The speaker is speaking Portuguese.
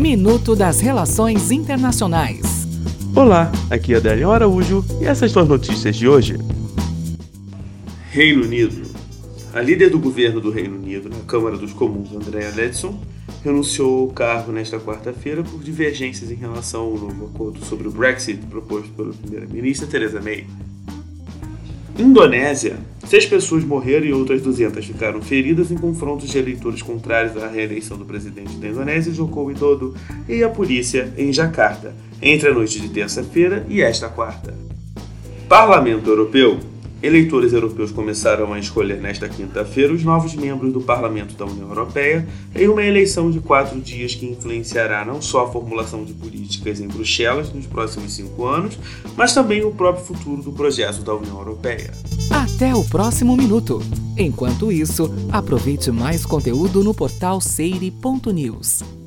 Minuto das Relações Internacionais. Olá, aqui é a Daniel Araújo e essas são as notícias de hoje. Reino Unido. A líder do governo do Reino Unido na Câmara dos Comuns, Andrea Leadsom, renunciou ao cargo nesta quarta-feira por divergências em relação ao novo acordo sobre o Brexit proposto pela primeira-ministra Theresa May. Indonésia. Seis pessoas morreram e outras 200 ficaram feridas em confrontos de eleitores contrários à reeleição do presidente da Indonésia, Joko Widodo, e a polícia em Jakarta, entre a noite de terça-feira e esta quarta. Parlamento Europeu. Eleitores europeus começaram a escolher nesta quinta-feira os novos membros do Parlamento da União Europeia em uma eleição de quatro dias que influenciará não só a formulação de políticas em Bruxelas nos próximos cinco anos, mas também o próprio futuro do projeto da União Europeia. Até o próximo minuto. Enquanto isso, aproveite mais conteúdo no portal seire.news.